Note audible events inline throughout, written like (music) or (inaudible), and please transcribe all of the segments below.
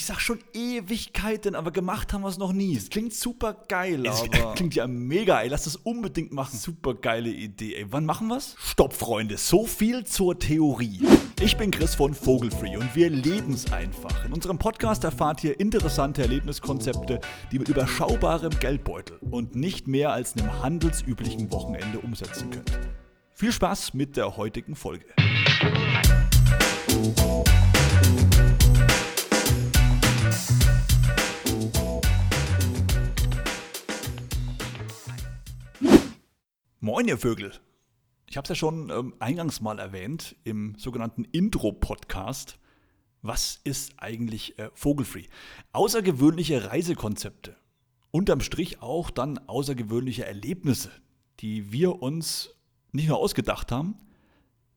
Ich sag schon Ewigkeiten, aber gemacht haben wir es noch nie. Es klingt super geil, Es aber. (laughs) klingt ja mega, ey. Lass das unbedingt machen. Super geile Idee, ey. Wann machen wir's? Stopp, Freunde. So viel zur Theorie. Ich bin Chris von Vogelfree und wir leben's einfach. In unserem Podcast erfahrt ihr interessante Erlebniskonzepte, die mit überschaubarem Geldbeutel und nicht mehr als einem handelsüblichen Wochenende umsetzen könnt. Viel Spaß mit der heutigen Folge. Moin, ihr Vögel. Ich habe es ja schon ähm, eingangs mal erwähnt im sogenannten Intro-Podcast. Was ist eigentlich äh, Vogelfree? Außergewöhnliche Reisekonzepte. Unterm Strich auch dann außergewöhnliche Erlebnisse, die wir uns nicht nur ausgedacht haben,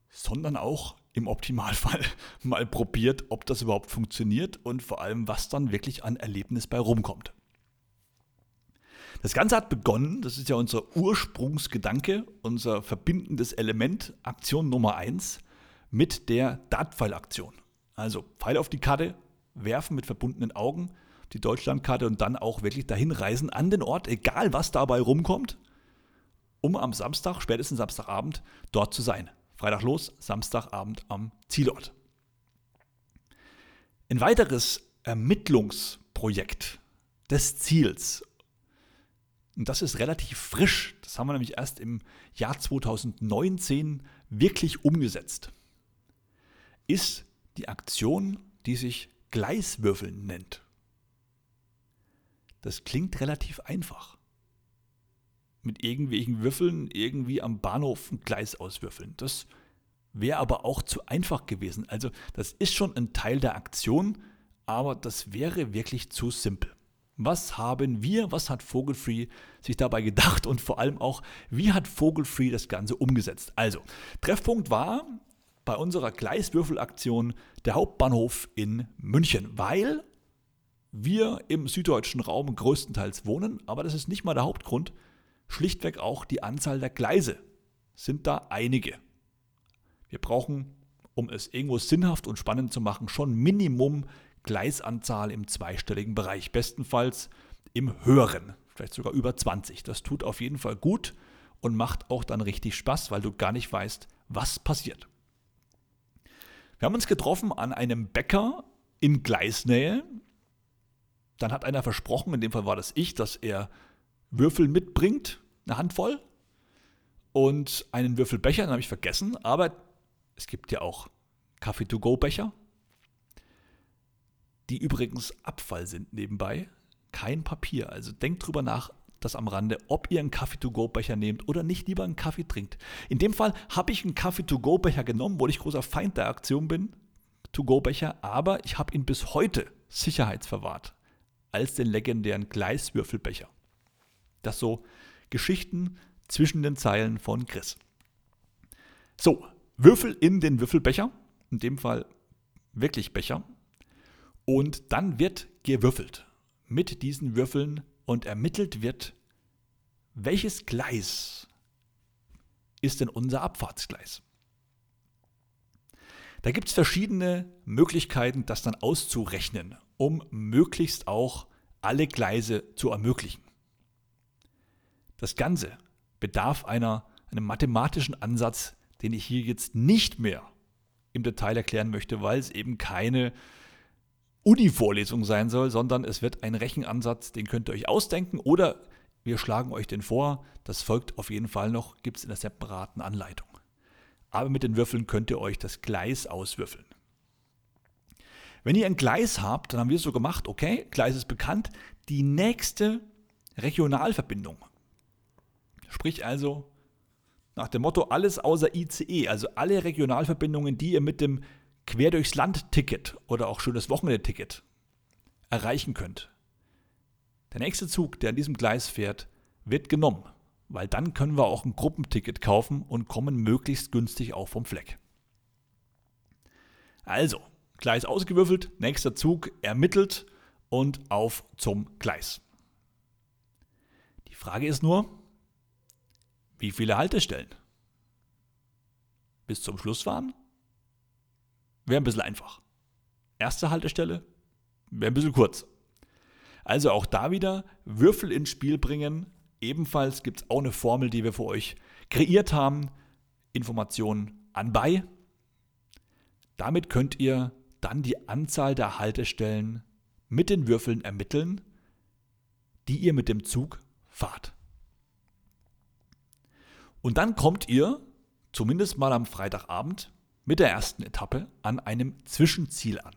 sondern auch im Optimalfall (laughs) mal probiert, ob das überhaupt funktioniert und vor allem, was dann wirklich an Erlebnis bei rumkommt. Das Ganze hat begonnen, das ist ja unser Ursprungsgedanke, unser verbindendes Element, Aktion Nummer 1, mit der Dartpfeil-Aktion. Also Pfeil auf die Karte, werfen mit verbundenen Augen, die Deutschlandkarte und dann auch wirklich dahin reisen an den Ort, egal was dabei rumkommt, um am Samstag, spätestens Samstagabend, dort zu sein. Freitag los, Samstagabend am Zielort. Ein weiteres Ermittlungsprojekt des Ziels und das ist relativ frisch. Das haben wir nämlich erst im Jahr 2019 wirklich umgesetzt. Ist die Aktion, die sich Gleiswürfeln nennt. Das klingt relativ einfach. Mit irgendwelchen Würfeln irgendwie am Bahnhof ein Gleis auswürfeln. Das wäre aber auch zu einfach gewesen. Also das ist schon ein Teil der Aktion, aber das wäre wirklich zu simpel. Was haben wir, was hat Vogelfree sich dabei gedacht und vor allem auch, wie hat Vogelfree das Ganze umgesetzt? Also, Treffpunkt war bei unserer Gleiswürfelaktion der Hauptbahnhof in München, weil wir im süddeutschen Raum größtenteils wohnen, aber das ist nicht mal der Hauptgrund, schlichtweg auch die Anzahl der Gleise sind da einige. Wir brauchen, um es irgendwo sinnhaft und spannend zu machen, schon Minimum Gleisanzahl im zweistelligen Bereich, bestenfalls im höheren, vielleicht sogar über 20. Das tut auf jeden Fall gut und macht auch dann richtig Spaß, weil du gar nicht weißt, was passiert. Wir haben uns getroffen an einem Bäcker in Gleisnähe. Dann hat einer versprochen, in dem Fall war das ich, dass er Würfel mitbringt, eine Handvoll und einen Würfelbecher, den habe ich vergessen, aber es gibt ja auch Kaffee-to-go-Becher, die übrigens Abfall sind nebenbei, kein Papier. Also denkt drüber nach, das am Rande, ob ihr einen Kaffee-to-go-Becher nehmt oder nicht lieber einen Kaffee trinkt. In dem Fall habe ich einen Kaffee-to-go-Becher genommen, wo ich großer Feind der Aktion bin, To-go-Becher, aber ich habe ihn bis heute sicherheitsverwahrt als den legendären Gleiswürfelbecher. Das so Geschichten zwischen den Zeilen von Chris. So, Würfel in den Würfelbecher, in dem Fall wirklich Becher, und dann wird gewürfelt mit diesen Würfeln und ermittelt wird, welches Gleis ist denn unser Abfahrtsgleis. Da gibt es verschiedene Möglichkeiten, das dann auszurechnen, um möglichst auch alle Gleise zu ermöglichen. Das Ganze bedarf einer, einem mathematischen Ansatz, den ich hier jetzt nicht mehr im Detail erklären möchte, weil es eben keine Uni-Vorlesung sein soll, sondern es wird ein Rechenansatz, den könnt ihr euch ausdenken oder wir schlagen euch den vor. Das folgt auf jeden Fall noch, gibt es in der separaten Anleitung. Aber mit den Würfeln könnt ihr euch das Gleis auswürfeln. Wenn ihr ein Gleis habt, dann haben wir es so gemacht, okay, Gleis ist bekannt, die nächste Regionalverbindung. Sprich also nach dem Motto alles außer ICE, also alle Regionalverbindungen, die ihr mit dem Quer durchs Land-Ticket oder auch schönes Wochenende-Ticket erreichen könnt. Der nächste Zug, der an diesem Gleis fährt, wird genommen, weil dann können wir auch ein Gruppenticket kaufen und kommen möglichst günstig auch vom Fleck. Also, Gleis ausgewürfelt, nächster Zug ermittelt und auf zum Gleis. Die Frage ist nur, wie viele Haltestellen? Bis zum Schluss fahren? Wäre ein bisschen einfach. Erste Haltestelle, Wäre ein bisschen kurz. Also auch da wieder Würfel ins Spiel bringen. Ebenfalls gibt es auch eine Formel, die wir für euch kreiert haben. Informationen anbei. Damit könnt ihr dann die Anzahl der Haltestellen mit den Würfeln ermitteln, die ihr mit dem Zug fahrt. Und dann kommt ihr, zumindest mal am Freitagabend, mit der ersten Etappe an einem Zwischenziel an.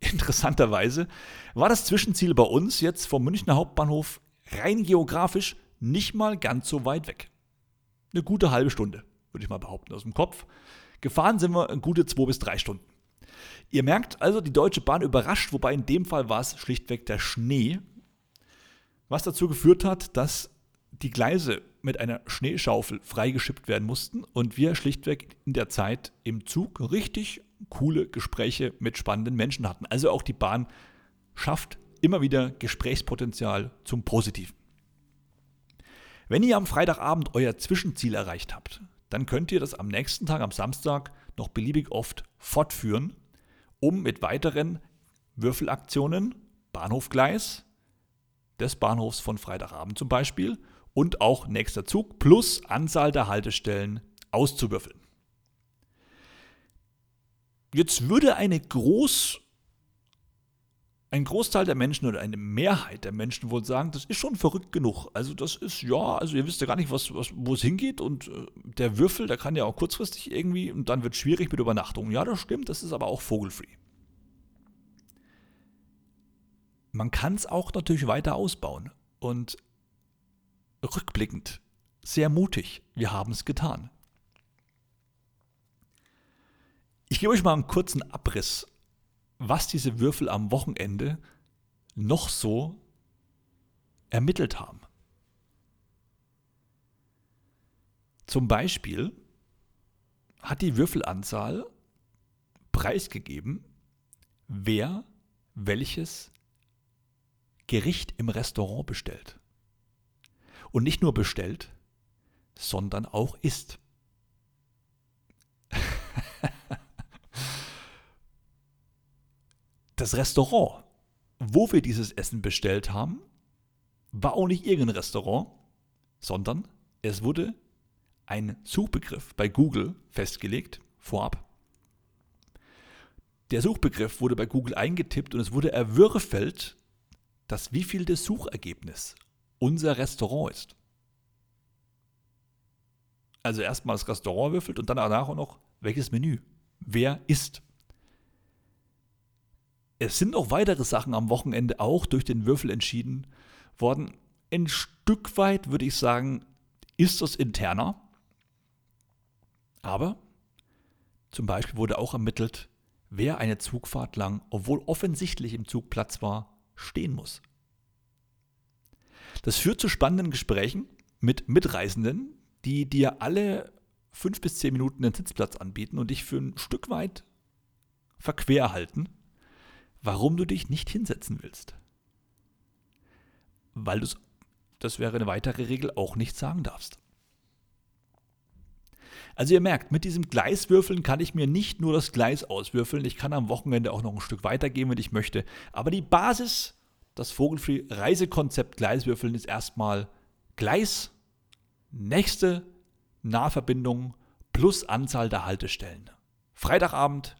Interessanterweise war das Zwischenziel bei uns jetzt vom Münchner Hauptbahnhof rein geografisch nicht mal ganz so weit weg. Eine gute halbe Stunde, würde ich mal behaupten, aus dem Kopf. Gefahren sind wir eine gute zwei bis drei Stunden. Ihr merkt also, die Deutsche Bahn überrascht, wobei in dem Fall war es schlichtweg der Schnee, was dazu geführt hat, dass die Gleise mit einer Schneeschaufel freigeschippt werden mussten und wir schlichtweg in der Zeit im Zug richtig coole Gespräche mit spannenden Menschen hatten. Also auch die Bahn schafft immer wieder Gesprächspotenzial zum Positiven. Wenn ihr am Freitagabend euer Zwischenziel erreicht habt, dann könnt ihr das am nächsten Tag, am Samstag, noch beliebig oft fortführen, um mit weiteren Würfelaktionen, Bahnhofgleis, des Bahnhofs von Freitagabend zum Beispiel und auch nächster Zug plus Anzahl der Haltestellen auszuwürfeln. Jetzt würde eine Groß, ein Großteil der Menschen oder eine Mehrheit der Menschen wohl sagen, das ist schon verrückt genug. Also das ist, ja, also ihr wisst ja gar nicht, was, was, wo es hingeht und äh, der Würfel, der kann ja auch kurzfristig irgendwie und dann wird es schwierig mit Übernachtung. Ja, das stimmt, das ist aber auch vogelfree. Man kann es auch natürlich weiter ausbauen und rückblickend sehr mutig, wir haben es getan. Ich gebe euch mal einen kurzen Abriss, was diese Würfel am Wochenende noch so ermittelt haben. Zum Beispiel hat die Würfelanzahl preisgegeben, wer welches Gericht im Restaurant bestellt. Und nicht nur bestellt, sondern auch isst. (laughs) das Restaurant, wo wir dieses Essen bestellt haben, war auch nicht irgendein Restaurant, sondern es wurde ein Suchbegriff bei Google festgelegt, vorab. Der Suchbegriff wurde bei Google eingetippt und es wurde erwürfelt, dass wievielte Suchergebnis unser Restaurant ist. Also erstmal das Restaurant würfelt und dann danach auch noch, welches Menü, wer isst. Es sind auch weitere Sachen am Wochenende auch durch den Würfel entschieden worden. Ein Stück weit würde ich sagen, ist das interner. Aber zum Beispiel wurde auch ermittelt, wer eine Zugfahrt lang, obwohl offensichtlich im Zug Platz war, stehen muss. Das führt zu spannenden Gesprächen mit Mitreisenden, die dir alle fünf bis zehn Minuten einen Sitzplatz anbieten und dich für ein Stück weit verquer halten warum du dich nicht hinsetzen willst. Weil du das wäre eine weitere Regel, auch nicht sagen darfst. Also ihr merkt, mit diesem Gleiswürfeln kann ich mir nicht nur das Gleis auswürfeln, ich kann am Wochenende auch noch ein Stück weitergehen, wenn ich möchte. Aber die Basis, das Vogelfree-Reisekonzept Gleiswürfeln ist erstmal Gleis, nächste Nahverbindung plus Anzahl der Haltestellen. Freitagabend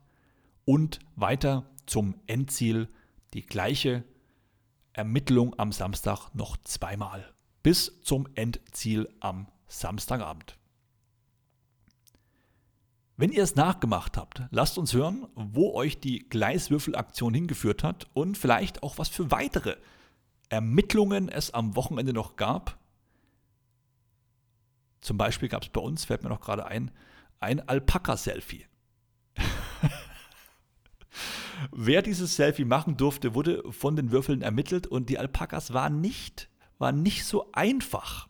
und weiter zum Endziel die gleiche Ermittlung am Samstag noch zweimal. Bis zum Endziel am Samstagabend. Wenn ihr es nachgemacht habt, lasst uns hören, wo euch die Gleiswürfelaktion hingeführt hat und vielleicht auch was für weitere Ermittlungen es am Wochenende noch gab. Zum Beispiel gab es bei uns, fällt mir noch gerade ein, ein Alpaka-Selfie. (laughs) Wer dieses Selfie machen durfte, wurde von den Würfeln ermittelt und die Alpakas waren nicht, waren nicht so einfach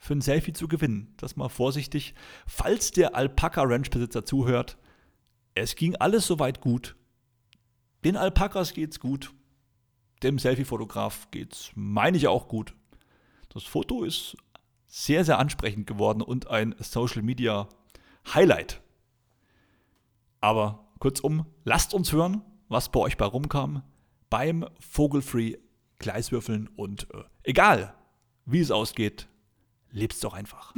für ein Selfie zu gewinnen. Das mal vorsichtig. Falls der Alpaka-Ranch-Besitzer zuhört, es ging alles soweit gut. Den Alpakas geht's gut. Dem Selfie-Fotograf geht's, meine ich, auch gut. Das Foto ist sehr, sehr ansprechend geworden und ein Social Media Highlight. Aber Kurzum, lasst uns hören, was bei euch bei rumkam. beim Vogelfree Gleiswürfeln und äh, egal, wie es ausgeht, lebst doch einfach.